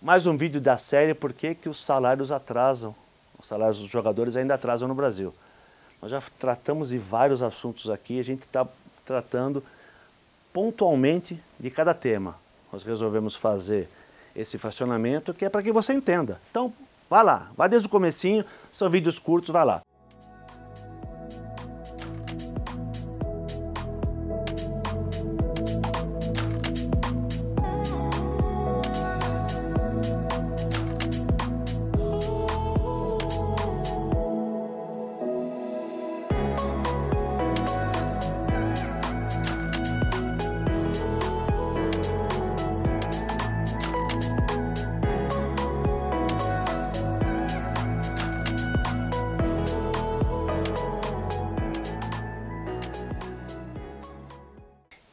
mais um vídeo da série Por que, que os salários atrasam, os salários dos jogadores ainda atrasam no Brasil. Nós já tratamos de vários assuntos aqui, a gente está tratando pontualmente de cada tema. Nós resolvemos fazer esse fracionamento que é para que você entenda. Então, vá lá, vá desde o comecinho, são vídeos curtos, vá lá.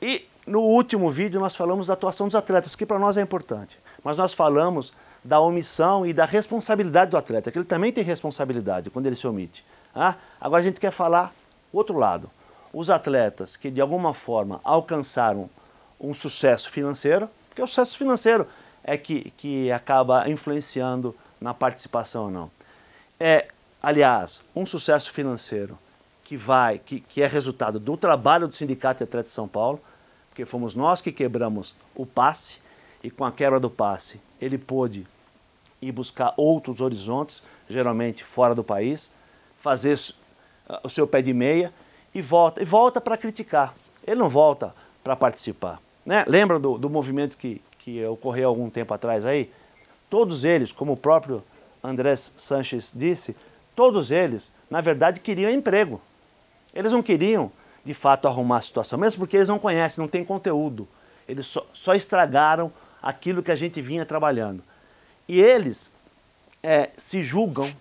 E no último vídeo nós falamos da atuação dos atletas, que para nós é importante. Mas nós falamos da omissão e da responsabilidade do atleta, que ele também tem responsabilidade quando ele se omite. Ah, agora a gente quer falar outro lado. Os atletas que de alguma forma alcançaram um sucesso financeiro, porque o sucesso financeiro é que, que acaba influenciando na participação ou não. É, aliás, um sucesso financeiro que vai, que, que é resultado do trabalho do Sindicato de Atletas de São Paulo, porque fomos nós que quebramos o passe, e com a quebra do passe ele pôde ir buscar outros horizontes, geralmente fora do país, fazer o seu pé de meia e volta, e volta para criticar. Ele não volta para participar. Né? Lembra do, do movimento que, que ocorreu algum tempo atrás aí? Todos eles, como o próprio Andrés Sanches disse, todos eles, na verdade, queriam emprego. Eles não queriam, de fato, arrumar a situação, mesmo porque eles não conhecem, não têm conteúdo. Eles só, só estragaram aquilo que a gente vinha trabalhando. E eles é, se julgam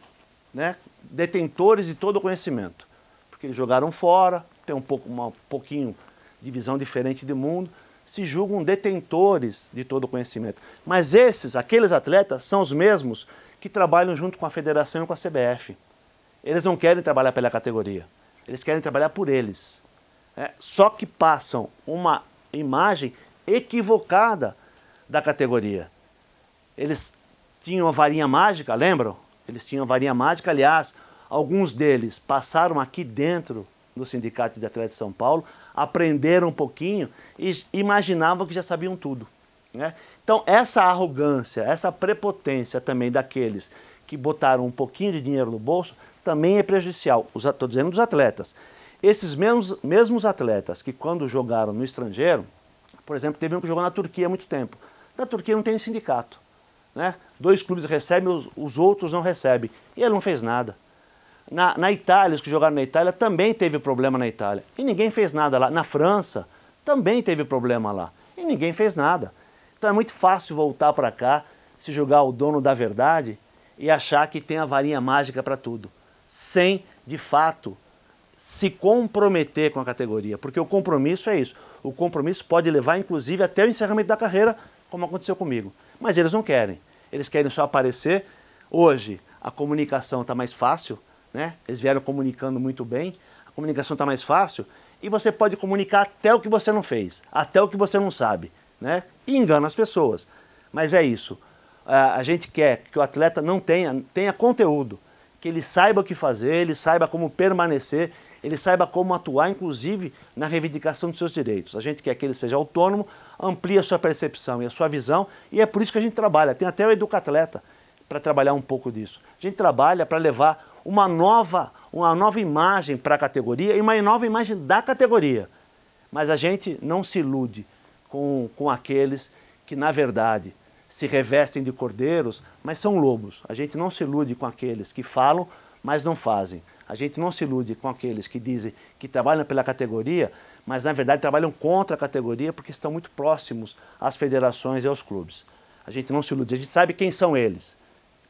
né, detentores de todo o conhecimento, porque eles jogaram fora, tem um, pouco, uma, um pouquinho de visão diferente do mundo, se julgam detentores de todo o conhecimento. Mas esses, aqueles atletas, são os mesmos que trabalham junto com a federação e com a CBF. Eles não querem trabalhar pela categoria. Eles querem trabalhar por eles. É, só que passam uma imagem equivocada da categoria. Eles tinham a varinha mágica, lembram? Eles tinham varinha mágica, aliás, alguns deles passaram aqui dentro do Sindicato de Atletas de São Paulo, aprenderam um pouquinho e imaginavam que já sabiam tudo. Né? Então, essa arrogância, essa prepotência também daqueles que botaram um pouquinho de dinheiro no bolso, também é prejudicial. Estou dizendo dos atletas. Esses mesmos, mesmos atletas que quando jogaram no estrangeiro, por exemplo, teve um que jogou na Turquia há muito tempo. Na Turquia não tem sindicato. Né? Dois clubes recebem, os, os outros não recebem. E ele não fez nada. Na, na, Itália, os que jogaram na Itália também teve problema na Itália. E ninguém fez nada lá. Na França também teve problema lá. E ninguém fez nada. Então é muito fácil voltar para cá, se jogar o dono da verdade e achar que tem a varinha mágica para tudo sem, de fato, se comprometer com a categoria, porque o compromisso é isso. O compromisso pode levar, inclusive, até o encerramento da carreira, como aconteceu comigo. Mas eles não querem. Eles querem só aparecer. Hoje, a comunicação está mais fácil, né? Eles vieram comunicando muito bem. A comunicação está mais fácil e você pode comunicar até o que você não fez, até o que você não sabe, né? E engana as pessoas. Mas é isso. A gente quer que o atleta não tenha, tenha conteúdo que ele saiba o que fazer, ele saiba como permanecer, ele saiba como atuar, inclusive na reivindicação dos seus direitos. A gente quer que ele seja autônomo, amplie a sua percepção e a sua visão, e é por isso que a gente trabalha. Tem até o Educatleta para trabalhar um pouco disso. A gente trabalha para levar uma nova, uma nova imagem para a categoria e uma nova imagem da categoria. Mas a gente não se ilude com, com aqueles que, na verdade, se revestem de cordeiros, mas são lobos. A gente não se ilude com aqueles que falam, mas não fazem. A gente não se ilude com aqueles que dizem que trabalham pela categoria, mas na verdade trabalham contra a categoria porque estão muito próximos às federações e aos clubes. A gente não se ilude, a gente sabe quem são eles.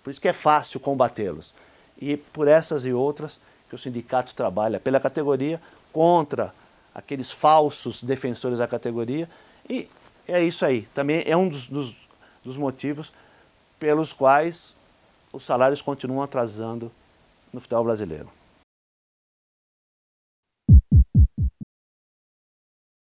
Por isso que é fácil combatê-los. E por essas e outras que o sindicato trabalha pela categoria contra aqueles falsos defensores da categoria. E é isso aí. Também é um dos, dos dos motivos pelos quais os salários continuam atrasando no futebol brasileiro.